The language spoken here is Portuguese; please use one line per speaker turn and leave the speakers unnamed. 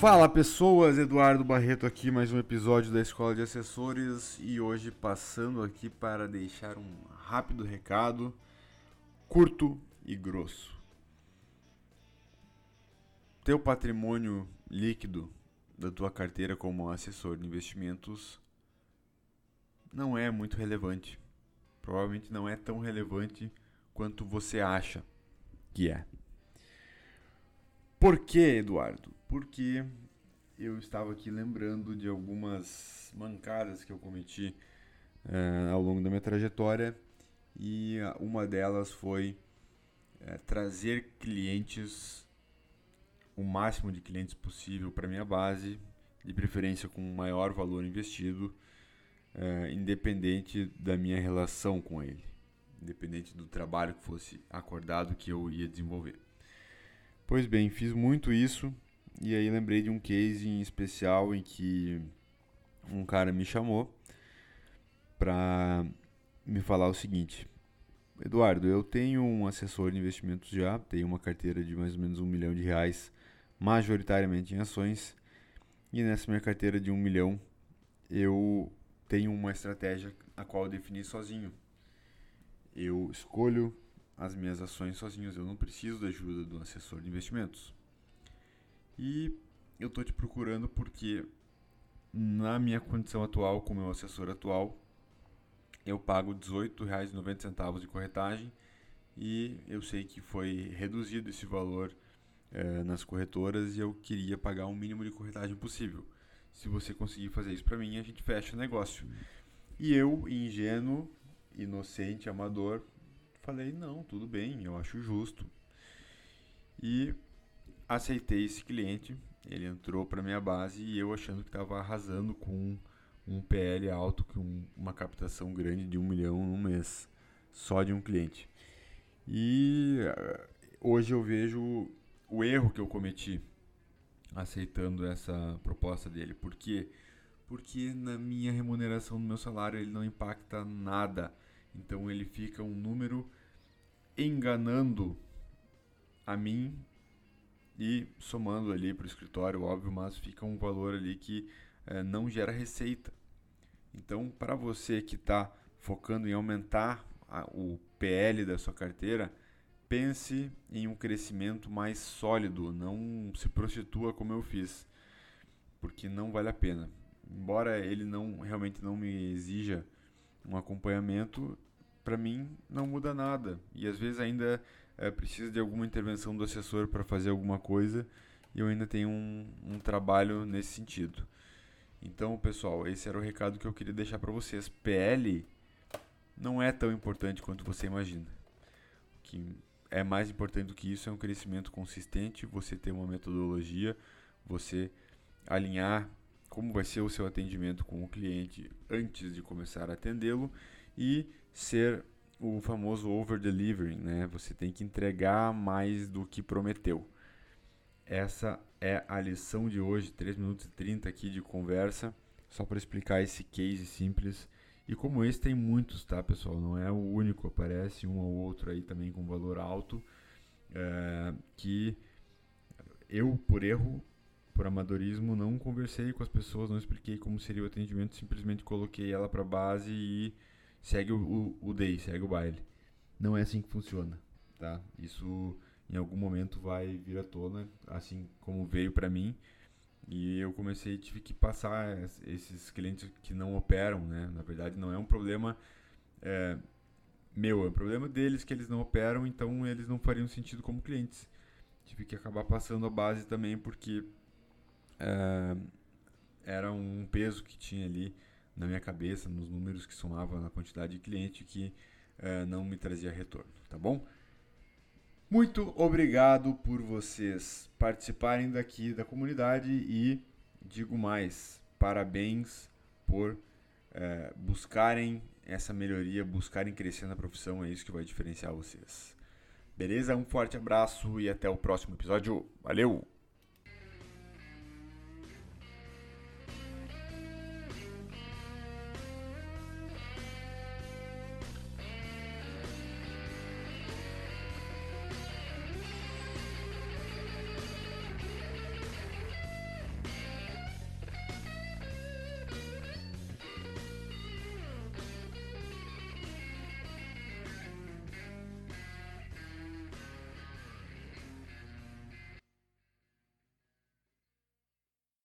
Fala pessoas, Eduardo Barreto aqui, mais um episódio da Escola de Assessores e hoje passando aqui para deixar um rápido recado, curto e grosso. Teu patrimônio líquido da tua carteira como assessor de investimentos não é muito relevante. Provavelmente não é tão relevante quanto você acha que é. Por que, Eduardo? Porque eu estava aqui lembrando de algumas mancadas que eu cometi uh, ao longo da minha trajetória e uma delas foi uh, trazer clientes, o máximo de clientes possível para minha base, de preferência com maior valor investido, uh, independente da minha relação com ele, independente do trabalho que fosse acordado que eu ia desenvolver. Pois bem, fiz muito isso e aí lembrei de um case em especial em que um cara me chamou para me falar o seguinte: Eduardo, eu tenho um assessor de investimentos já, tenho uma carteira de mais ou menos um milhão de reais, majoritariamente em ações, e nessa minha carteira de um milhão eu tenho uma estratégia a qual eu defini sozinho. Eu escolho as minhas ações sozinhos, eu não preciso da ajuda do assessor de investimentos. E eu estou te procurando porque na minha condição atual, com o meu assessor atual, eu pago R$ 18,90 de corretagem e eu sei que foi reduzido esse valor é, nas corretoras e eu queria pagar o mínimo de corretagem possível. Se você conseguir fazer isso para mim, a gente fecha o negócio. E eu, ingênuo, inocente, amador, falei, não, tudo bem, eu acho justo. E aceitei esse cliente, ele entrou para minha base e eu achando que estava arrasando com um PL alto, com uma captação grande de um milhão no mês, só de um cliente. E eh, hoje eu vejo o erro que eu cometi aceitando essa proposta dele. Por quê? Porque na minha remuneração, no meu salário, ele não impacta nada então ele fica um número enganando a mim e somando ali para o escritório, óbvio, mas fica um valor ali que é, não gera receita. Então, para você que está focando em aumentar a, o PL da sua carteira, pense em um crescimento mais sólido, não se prostitua como eu fiz, porque não vale a pena. Embora ele não realmente não me exija um acompanhamento, para mim, não muda nada. E às vezes ainda é, precisa de alguma intervenção do assessor para fazer alguma coisa e eu ainda tenho um, um trabalho nesse sentido. Então, pessoal, esse era o recado que eu queria deixar para vocês. PL não é tão importante quanto você imagina. O que é mais importante do que isso é um crescimento consistente, você ter uma metodologia, você alinhar como vai ser o seu atendimento com o cliente antes de começar a atendê-lo e ser o famoso over delivering, né? Você tem que entregar mais do que prometeu. Essa é a lição de hoje, 3 minutos e 30 aqui de conversa, só para explicar esse case simples. E como esse tem muitos, tá, pessoal? Não é o único, aparece um ou outro aí também com valor alto, é, que eu, por erro, por amadorismo, não conversei com as pessoas, não expliquei como seria o atendimento, simplesmente coloquei ela para base e segue o, o, o day, segue o baile. Não é assim que funciona, tá? Isso em algum momento vai vir à tona, assim como veio para mim. E eu comecei, tive que passar esses clientes que não operam, né? Na verdade, não é um problema é, meu, é um problema deles que eles não operam, então eles não fariam sentido como clientes. Tive que acabar passando a base também, porque é, era um peso que tinha ali na minha cabeça, nos números que somavam na quantidade de cliente que é, não me trazia retorno, tá bom? Muito obrigado por vocês participarem daqui da comunidade e digo mais, parabéns por é, buscarem essa melhoria, buscarem crescer na profissão, é isso que vai diferenciar vocês. Beleza? Um forte abraço e até o próximo episódio. Valeu!